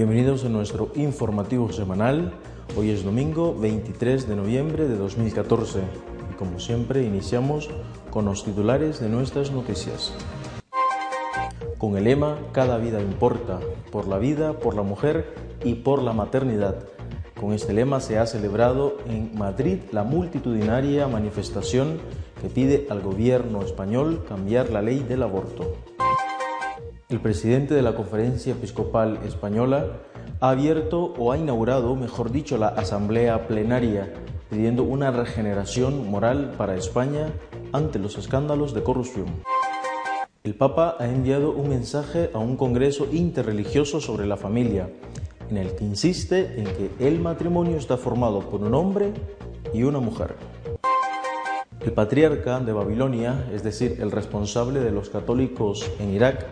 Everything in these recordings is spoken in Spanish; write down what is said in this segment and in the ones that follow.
Bienvenidos a nuestro informativo semanal. Hoy es domingo 23 de noviembre de 2014 y como siempre iniciamos con los titulares de nuestras noticias. Con el lema Cada vida importa, por la vida, por la mujer y por la maternidad. Con este lema se ha celebrado en Madrid la multitudinaria manifestación que pide al gobierno español cambiar la ley del aborto. El presidente de la Conferencia Episcopal Española ha abierto o ha inaugurado, mejor dicho, la Asamblea Plenaria, pidiendo una regeneración moral para España ante los escándalos de corrupción. El Papa ha enviado un mensaje a un Congreso interreligioso sobre la familia, en el que insiste en que el matrimonio está formado por un hombre y una mujer. El patriarca de Babilonia, es decir, el responsable de los católicos en Irak,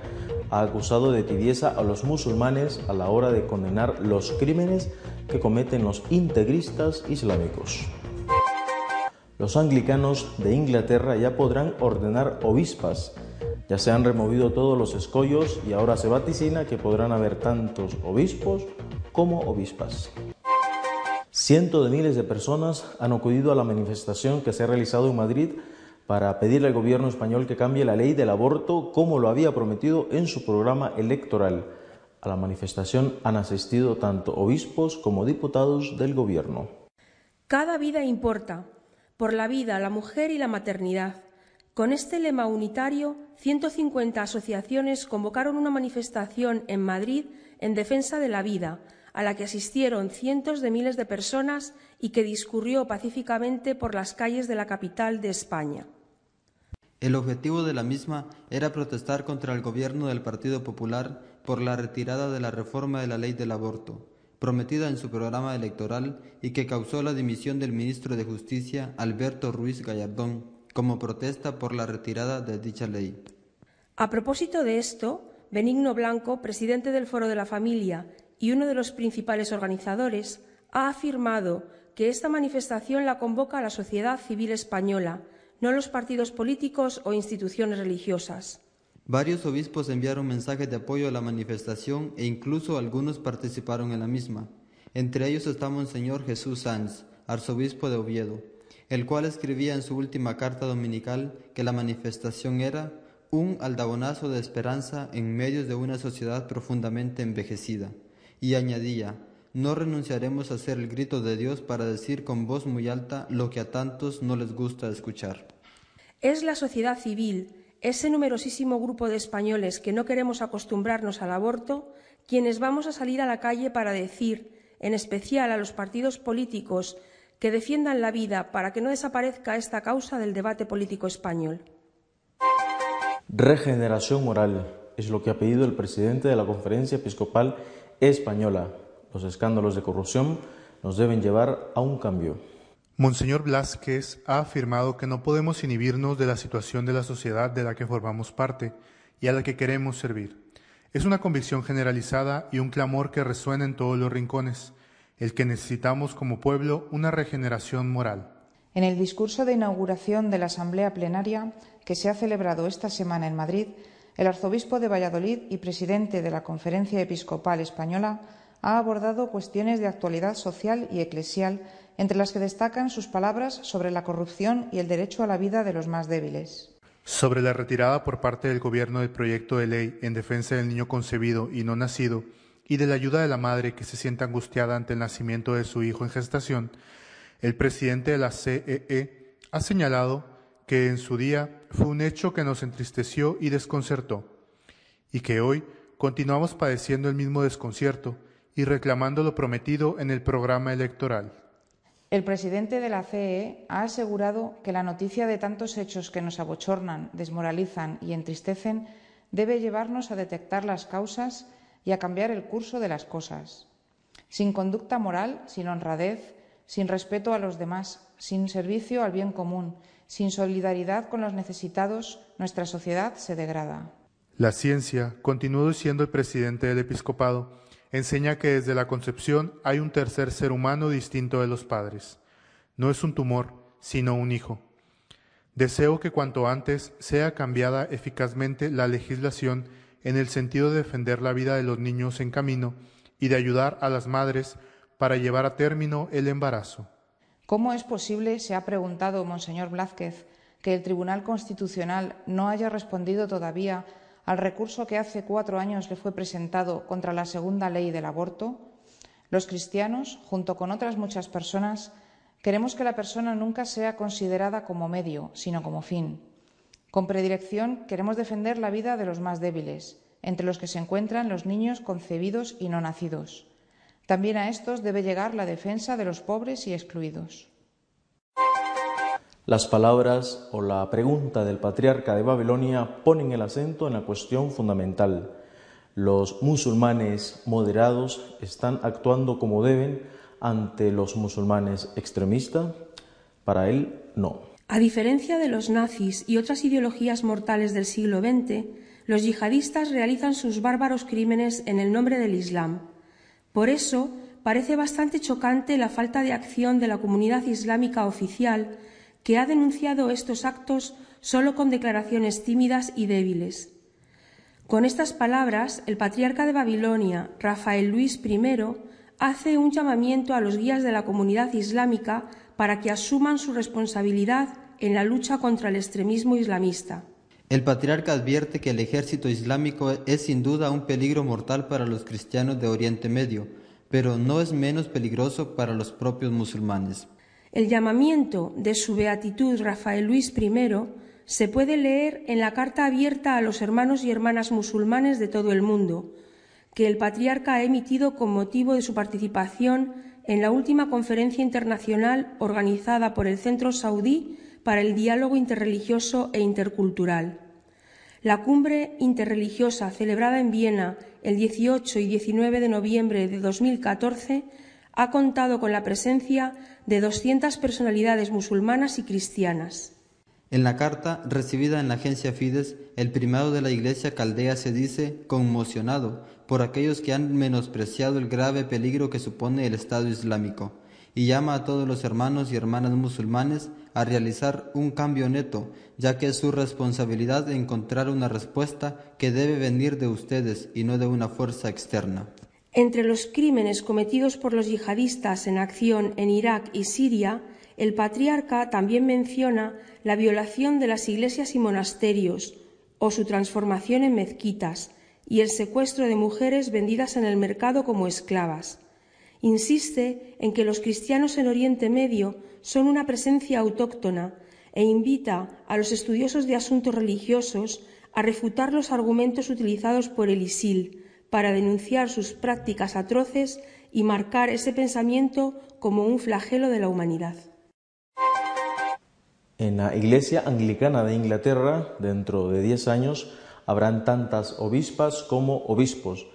ha acusado de tibieza a los musulmanes a la hora de condenar los crímenes que cometen los integristas islámicos. Los anglicanos de Inglaterra ya podrán ordenar obispas. Ya se han removido todos los escollos y ahora se vaticina que podrán haber tantos obispos como obispas. Cientos de miles de personas han acudido a la manifestación que se ha realizado en Madrid para pedirle al gobierno español que cambie la ley del aborto como lo había prometido en su programa electoral. A la manifestación han asistido tanto obispos como diputados del gobierno. Cada vida importa, por la vida, la mujer y la maternidad. Con este lema unitario, 150 asociaciones convocaron una manifestación en Madrid en defensa de la vida, a la que asistieron cientos de miles de personas y que discurrió pacíficamente por las calles de la capital de España. El objetivo de la misma era protestar contra el gobierno del Partido Popular por la retirada de la reforma de la ley del aborto, prometida en su programa electoral y que causó la dimisión del ministro de Justicia, Alberto Ruiz Gallardón, como protesta por la retirada de dicha ley. A propósito de esto, Benigno Blanco, presidente del Foro de la Familia y uno de los principales organizadores, ha afirmado que esta manifestación la convoca a la sociedad civil española, no los partidos políticos o instituciones religiosas. Varios obispos enviaron mensajes de apoyo a la manifestación e incluso algunos participaron en la misma. Entre ellos está Monseñor Jesús Sanz, arzobispo de Oviedo, el cual escribía en su última carta dominical que la manifestación era un aldabonazo de esperanza en medio de una sociedad profundamente envejecida, y añadía, no renunciaremos a hacer el grito de Dios para decir con voz muy alta lo que a tantos no les gusta escuchar. Es la sociedad civil, ese numerosísimo grupo de españoles que no queremos acostumbrarnos al aborto, quienes vamos a salir a la calle para decir, en especial a los partidos políticos, que defiendan la vida para que no desaparezca esta causa del debate político español. Regeneración moral es lo que ha pedido el presidente de la Conferencia Episcopal Española, los escándalos de corrupción nos deben llevar a un cambio. Monseñor Blasquez ha afirmado que no podemos inhibirnos de la situación de la sociedad de la que formamos parte y a la que queremos servir. Es una convicción generalizada y un clamor que resuena en todos los rincones, el que necesitamos como pueblo una regeneración moral. En el discurso de inauguración de la Asamblea Plenaria que se ha celebrado esta semana en Madrid, el arzobispo de Valladolid y presidente de la Conferencia Episcopal Española ha abordado cuestiones de actualidad social y eclesial, entre las que destacan sus palabras sobre la corrupción y el derecho a la vida de los más débiles. Sobre la retirada por parte del Gobierno del proyecto de ley en defensa del niño concebido y no nacido y de la ayuda de la madre que se siente angustiada ante el nacimiento de su hijo en gestación, el presidente de la CEE e ha señalado que en su día fue un hecho que nos entristeció y desconcertó, y que hoy continuamos padeciendo el mismo desconcierto, y reclamando lo prometido en el programa electoral. El presidente de la CE ha asegurado que la noticia de tantos hechos que nos abochornan, desmoralizan y entristecen debe llevarnos a detectar las causas y a cambiar el curso de las cosas. Sin conducta moral, sin honradez, sin respeto a los demás, sin servicio al bien común, sin solidaridad con los necesitados, nuestra sociedad se degrada. La ciencia, continuó siendo el presidente del episcopado, enseña que desde la concepción hay un tercer ser humano distinto de los padres. No es un tumor, sino un hijo. Deseo que cuanto antes sea cambiada eficazmente la legislación en el sentido de defender la vida de los niños en camino y de ayudar a las madres para llevar a término el embarazo. ¿Cómo es posible, se ha preguntado Monseñor Blázquez, que el Tribunal Constitucional no haya respondido todavía al recurso que hace cuatro años le fue presentado contra la segunda ley del aborto? Los cristianos, junto con otras muchas personas, queremos que la persona nunca sea considerada como medio, sino como fin. Con predilección queremos defender la vida de los más débiles, entre los que se encuentran los niños concebidos y no nacidos. También a estos debe llegar la defensa de los pobres y excluidos. Las palabras o la pregunta del patriarca de Babilonia ponen el acento en la cuestión fundamental. Los musulmanes moderados están actuando como deben ante los musulmanes extremistas. Para él, no. A diferencia de los nazis y otras ideologías mortales del siglo XX, los yihadistas realizan sus bárbaros crímenes en el nombre del Islam. Por eso, parece bastante chocante la falta de acción de la comunidad islámica oficial, que ha denunciado estos actos solo con declaraciones tímidas y débiles. Con estas palabras, el patriarca de Babilonia, Rafael Luis I, hace un llamamiento a los guías de la comunidad islámica para que asuman su responsabilidad en la lucha contra el extremismo islamista. El patriarca advierte que el ejército islámico es sin duda un peligro mortal para los cristianos de Oriente Medio, pero no es menos peligroso para los propios musulmanes. El llamamiento de su beatitud Rafael Luis I se puede leer en la carta abierta a los hermanos y hermanas musulmanes de todo el mundo, que el patriarca ha emitido con motivo de su participación en la última conferencia internacional organizada por el Centro Saudí para el diálogo interreligioso e intercultural. La cumbre interreligiosa celebrada en Viena el 18 y 19 de noviembre de 2014 ha contado con la presencia de 200 personalidades musulmanas y cristianas. En la carta recibida en la agencia Fides, el primado de la Iglesia caldea se dice conmocionado por aquellos que han menospreciado el grave peligro que supone el Estado Islámico y llama a todos los hermanos y hermanas musulmanes a realizar un cambio neto, ya que es su responsabilidad encontrar una respuesta que debe venir de ustedes y no de una fuerza externa. Entre los crímenes cometidos por los yihadistas en acción en Irak y Siria, el patriarca también menciona la violación de las iglesias y monasterios o su transformación en mezquitas y el secuestro de mujeres vendidas en el mercado como esclavas. Insiste en que los cristianos en Oriente Medio son una presencia autóctona e invita a los estudiosos de asuntos religiosos a refutar los argumentos utilizados por el ISIL para denunciar sus prácticas atroces y marcar ese pensamiento como un flagelo de la humanidad. En la Iglesia Anglicana de Inglaterra, dentro de diez años, habrán tantas obispas como obispos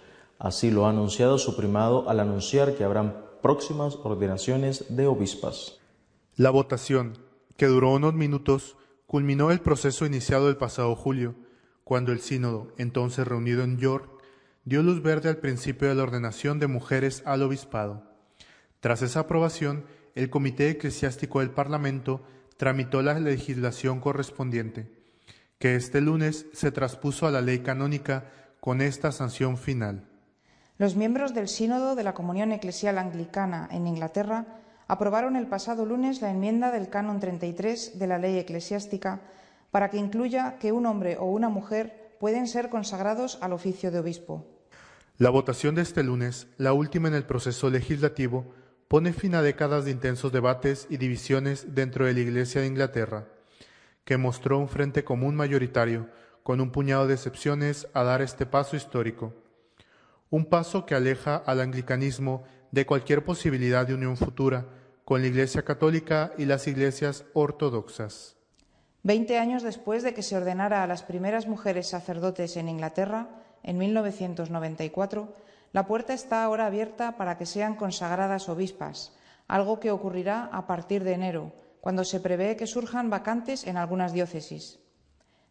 Así lo ha anunciado su primado al anunciar que habrán próximas ordenaciones de obispas. La votación, que duró unos minutos, culminó el proceso iniciado el pasado julio, cuando el sínodo, entonces reunido en York, dio luz verde al principio de la ordenación de mujeres al obispado. Tras esa aprobación, el Comité Eclesiástico del Parlamento tramitó la legislación correspondiente, que este lunes se traspuso a la ley canónica con esta sanción final. Los miembros del Sínodo de la Comunión Eclesial Anglicana en Inglaterra aprobaron el pasado lunes la enmienda del Canon 33 de la Ley Eclesiástica para que incluya que un hombre o una mujer pueden ser consagrados al oficio de obispo. La votación de este lunes, la última en el proceso legislativo, pone fin a décadas de intensos debates y divisiones dentro de la Iglesia de Inglaterra, que mostró un frente común mayoritario, con un puñado de excepciones, a dar este paso histórico un paso que aleja al anglicanismo de cualquier posibilidad de unión futura con la Iglesia Católica y las iglesias ortodoxas. Veinte años después de que se ordenara a las primeras mujeres sacerdotes en Inglaterra, en 1994, la puerta está ahora abierta para que sean consagradas obispas, algo que ocurrirá a partir de enero, cuando se prevé que surjan vacantes en algunas diócesis.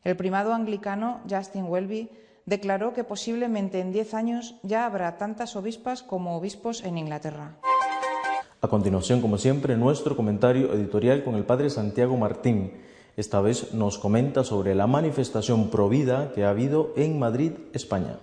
El primado anglicano Justin Welby declaró que posiblemente en diez años ya habrá tantas obispas como obispos en Inglaterra. A continuación, como siempre, nuestro comentario editorial con el padre Santiago Martín. Esta vez nos comenta sobre la manifestación provida que ha habido en Madrid, España.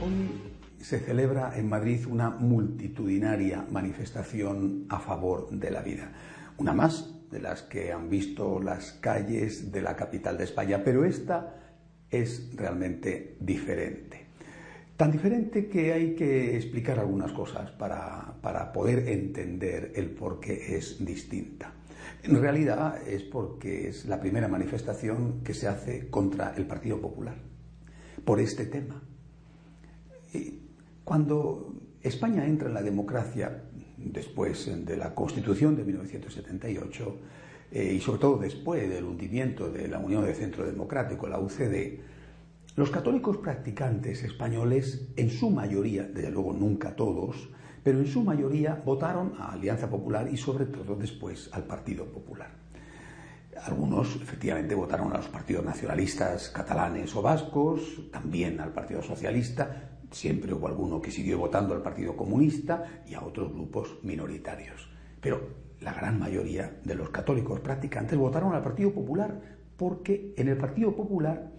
Hoy se celebra en Madrid una multitudinaria manifestación a favor de la vida. Una más de las que han visto las calles de la capital de España, pero esta es realmente diferente. Tan diferente que hay que explicar algunas cosas para, para poder entender el por qué es distinta. En realidad es porque es la primera manifestación que se hace contra el Partido Popular por este tema. Cuando España entra en la democracia, después de la Constitución de 1978, eh, y sobre todo después del hundimiento de la Unión de Centro Democrático, la UCD, los católicos practicantes españoles, en su mayoría, desde luego nunca todos, pero en su mayoría votaron a Alianza Popular y sobre todo después al Partido Popular. Algunos efectivamente votaron a los partidos nacionalistas catalanes o vascos, también al Partido Socialista, siempre hubo alguno que siguió votando al Partido Comunista y a otros grupos minoritarios. Pero la gran mayoría de los católicos practicantes votaron al Partido Popular porque en el Partido Popular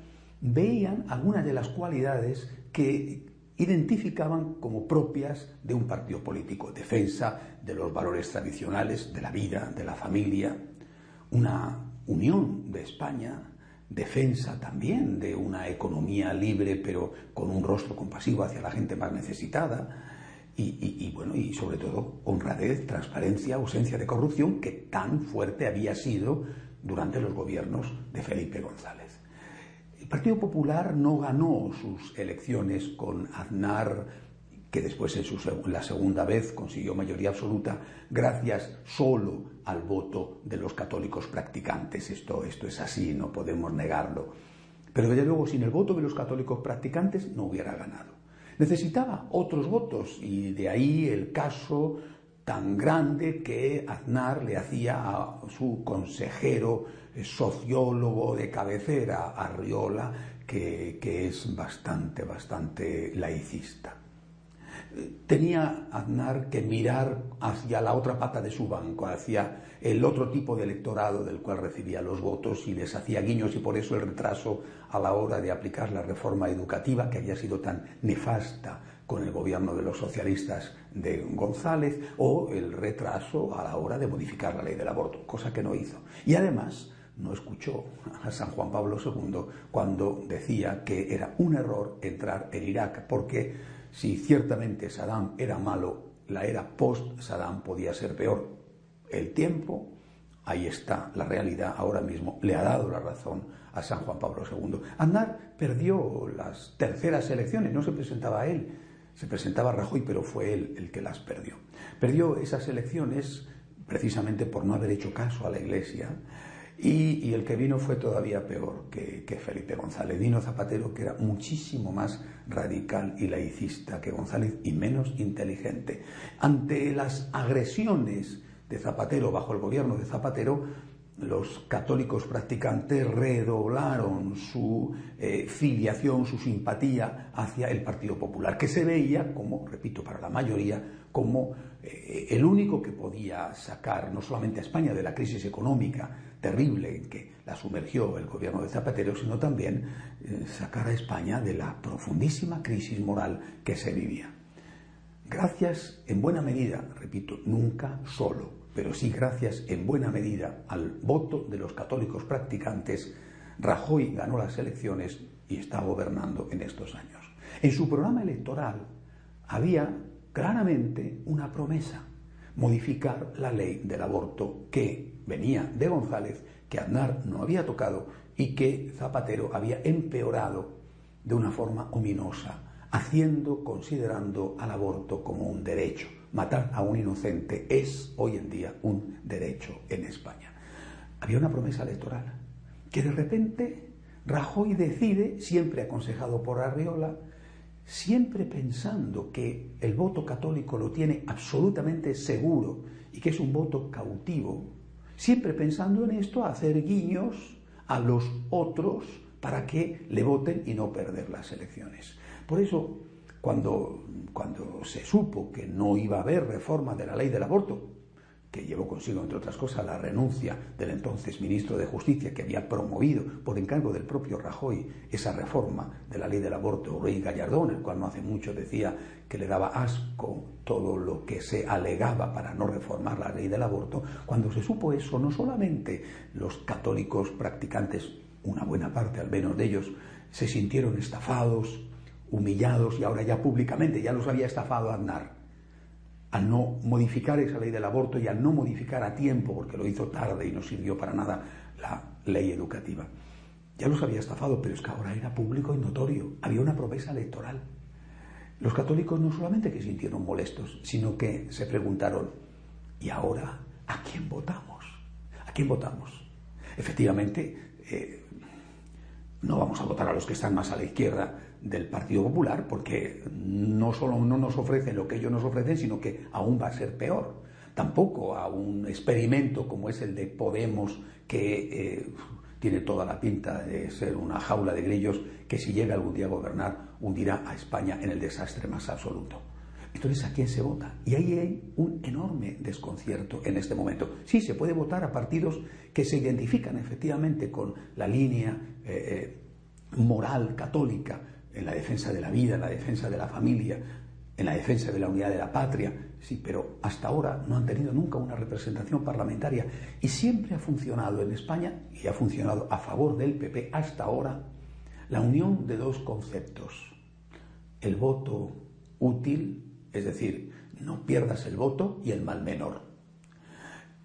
veían algunas de las cualidades que identificaban como propias de un partido político, defensa de los valores tradicionales, de la vida, de la familia, una unión de España, defensa también de una economía libre pero con un rostro compasivo hacia la gente más necesitada y, bueno y sobre todo honradez, transparencia, ausencia de corrupción que tan fuerte había sido durante los gobiernos de Felipe González. El Partido Popular no ganó sus elecciones con Aznar, que después en la segunda vez consiguió mayoría absoluta, gracias solo al voto de los católicos practicantes. Esto, esto es así, no podemos negarlo. Pero desde luego, sin el voto de los católicos practicantes no hubiera ganado. Necesitaba otros votos y de ahí el caso tan grande que Aznar le hacía a su consejero sociólogo de cabecera, Arriola, que, que es bastante, bastante laicista. Tenía Aznar que mirar hacia la otra pata de su banco, hacia el otro tipo de electorado del cual recibía los votos y les hacía guiños y por eso el retraso a la hora de aplicar la reforma educativa que había sido tan nefasta con el gobierno de los socialistas de González o el retraso a la hora de modificar la ley del aborto, cosa que no hizo. Y además no escuchó a San Juan Pablo II cuando decía que era un error entrar en Irak, porque si ciertamente Saddam era malo, la era post-Saddam podía ser peor. El tiempo, ahí está, la realidad ahora mismo le ha dado la razón a San Juan Pablo II. Aznar perdió las terceras elecciones, no se presentaba a él, se presentaba Rajoy, pero fue él el que las perdió. Perdió esas elecciones precisamente por no haber hecho caso a la Iglesia, y, el que vino fue todavía peor que, que, Felipe González. Vino Zapatero, que era muchísimo más radical y laicista que González y menos inteligente. Ante las agresiones de Zapatero bajo el gobierno de Zapatero, los católicos practicantes redoblaron su eh, filiación, su simpatía hacia el Partido Popular, que se veía como, repito, para la mayoría, como eh, el único que podía sacar no solamente a España de la crisis económica terrible en que la sumergió el gobierno de Zapatero, sino también eh, sacar a España de la profundísima crisis moral que se vivía. Gracias en buena medida, repito, nunca solo, pero sí gracias en buena medida al voto de los católicos practicantes, Rajoy ganó las elecciones y está gobernando en estos años. En su programa electoral había claramente una promesa, modificar la ley del aborto que venía de González, que Aznar no había tocado y que Zapatero había empeorado de una forma ominosa, haciendo, considerando al aborto como un derecho. Matar a un inocente es hoy en día un derecho en España. Había una promesa electoral que de repente Rajoy decide, siempre aconsejado por Arriola, siempre pensando que el voto católico lo tiene absolutamente seguro y que es un voto cautivo, siempre pensando en esto, hacer guiños a los otros para que le voten y no perder las elecciones. Por eso, cuando, cuando se supo que no iba a haber reforma de la ley del aborto, que llevó consigo, entre otras cosas, la renuncia del entonces ministro de Justicia, que había promovido por encargo del propio Rajoy esa reforma de la ley del aborto, Rey Gallardón, el cual no hace mucho decía que le daba asco todo lo que se alegaba para no reformar la ley del aborto, cuando se supo eso, no solamente los católicos practicantes, una buena parte al menos de ellos, se sintieron estafados, humillados y ahora ya públicamente ya los había estafado Aznar al no modificar esa ley del aborto y al no modificar a tiempo, porque lo hizo tarde y no sirvió para nada la ley educativa. Ya los había estafado, pero es que ahora era público y notorio, había una promesa electoral. Los católicos no solamente que sintieron molestos, sino que se preguntaron, ¿y ahora a quién votamos? ¿A quién votamos? Efectivamente, eh, no vamos a votar a los que están más a la izquierda, del Partido Popular, porque no solo no nos ofrecen lo que ellos nos ofrecen, sino que aún va a ser peor. Tampoco a un experimento como es el de Podemos, que eh, tiene toda la pinta de ser una jaula de grillos, que si llega algún día a gobernar, hundirá a España en el desastre más absoluto. Entonces, ¿a quién se vota? Y ahí hay un enorme desconcierto en este momento. Sí, se puede votar a partidos que se identifican efectivamente con la línea eh, eh, moral católica, en la defensa de la vida, en la defensa de la familia, en la defensa de la unidad de la patria, sí, pero hasta ahora no han tenido nunca una representación parlamentaria y siempre ha funcionado en España y ha funcionado a favor del PP hasta ahora la unión de dos conceptos, el voto útil, es decir, no pierdas el voto y el mal menor.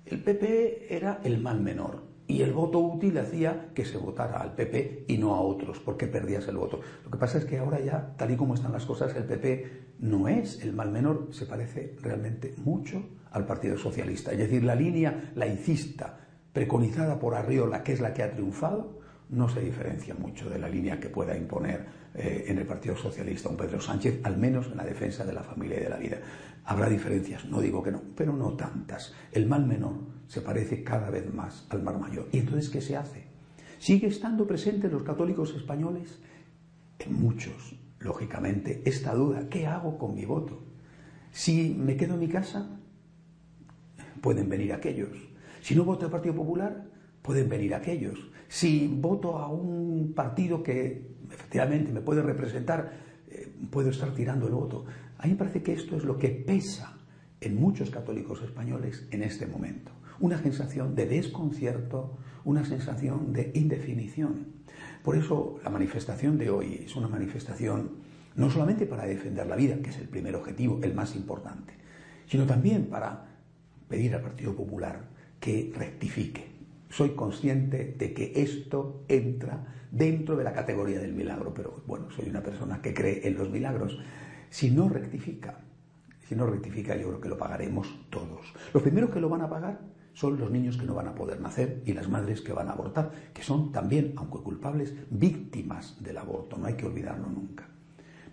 El PP era el mal menor, y el voto útil hacía que se votara al PP y no a otros, porque perdías el voto. Lo que pasa es que ahora ya, tal y como están las cosas, el PP no es el mal menor, se parece realmente mucho al Partido Socialista. Es decir, la línea laicista preconizada por Arriola, que es la que ha triunfado, no se diferencia mucho de la línea que pueda imponer eh, en el Partido Socialista un Pedro Sánchez, al menos en la defensa de la familia y de la vida. Habrá diferencias, no digo que no, pero no tantas. El mal menor se parece cada vez más al mal mayor. ¿Y entonces qué se hace? ¿Sigue estando presente en los católicos españoles? En muchos, lógicamente, esta duda, ¿qué hago con mi voto? Si me quedo en mi casa, pueden venir aquellos. Si no voto al Partido Popular, pueden venir aquellos. Si voto a un partido que efectivamente me puede representar, eh, puedo estar tirando el voto. A mí me parece que esto es lo que pesa en muchos católicos españoles en este momento. Una sensación de desconcierto, una sensación de indefinición. Por eso la manifestación de hoy es una manifestación no solamente para defender la vida, que es el primer objetivo, el más importante, sino también para pedir al Partido Popular que rectifique. Soy consciente de que esto entra dentro de la categoría del milagro, pero bueno, soy una persona que cree en los milagros. Si no rectifica, si no rectifica, yo creo que lo pagaremos todos. Los primeros que lo van a pagar son los niños que no van a poder nacer y las madres que van a abortar, que son también, aunque culpables, víctimas del aborto, no hay que olvidarlo nunca.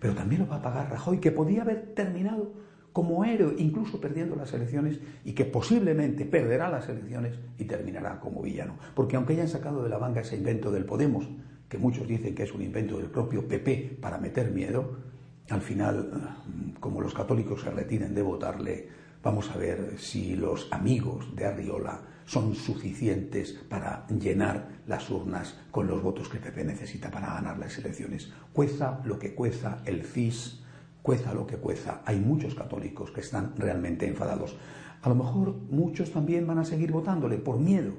Pero también lo va a pagar Rajoy, que podía haber terminado como héroe, incluso perdiendo las elecciones, y que posiblemente perderá las elecciones y terminará como villano. Porque aunque hayan sacado de la manga ese invento del Podemos, que muchos dicen que es un invento del propio PP para meter miedo, al final, como los católicos se retiren de votarle, vamos a ver si los amigos de Arriola son suficientes para llenar las urnas con los votos que el PP necesita para ganar las elecciones. Cueza lo que cueza el CIS, cueza lo que cueza. Hay muchos católicos que están realmente enfadados. A lo mejor muchos también van a seguir votándole por miedo,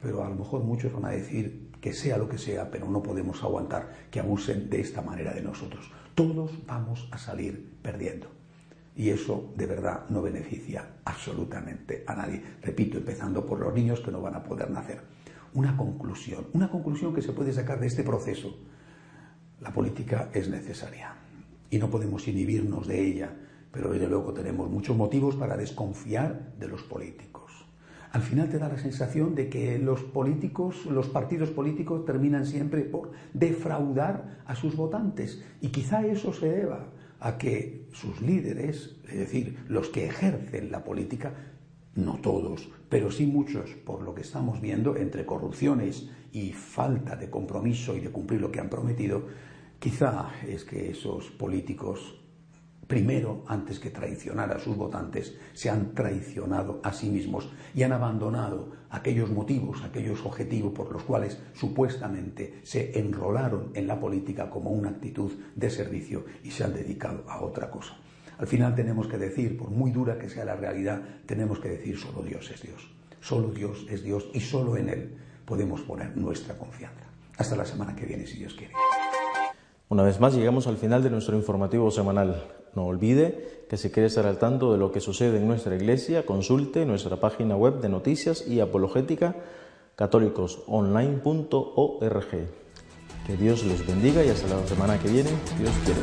pero a lo mejor muchos van a decir que sea lo que sea, pero no podemos aguantar que abusen de esta manera de nosotros todos vamos a salir perdiendo. Y eso de verdad no beneficia absolutamente a nadie. Repito, empezando por los niños que no van a poder nacer. Una conclusión, una conclusión que se puede sacar de este proceso. La política es necesaria y no podemos inhibirnos de ella, pero desde luego tenemos muchos motivos para desconfiar de los políticos al final te da la sensación de que los políticos, los partidos políticos terminan siempre por defraudar a sus votantes. Y quizá eso se deba a que sus líderes, es decir, los que ejercen la política, no todos, pero sí muchos, por lo que estamos viendo, entre corrupciones y falta de compromiso y de cumplir lo que han prometido, quizá es que esos políticos primero, antes que traicionar a sus votantes, se han traicionado a sí mismos y han abandonado aquellos motivos, aquellos objetivos por los cuales supuestamente se enrolaron en la política como una actitud de servicio y se han dedicado a otra cosa. Al final tenemos que decir, por muy dura que sea la realidad, tenemos que decir solo Dios es Dios. Solo Dios es Dios y solo en Él podemos poner nuestra confianza. Hasta la semana que viene, si Dios quiere. Una vez más llegamos al final de nuestro informativo semanal. No olvide que si quiere estar al tanto de lo que sucede en nuestra iglesia, consulte nuestra página web de noticias y apologética católicosonline.org. Que Dios les bendiga y hasta la semana que viene, Dios quiere.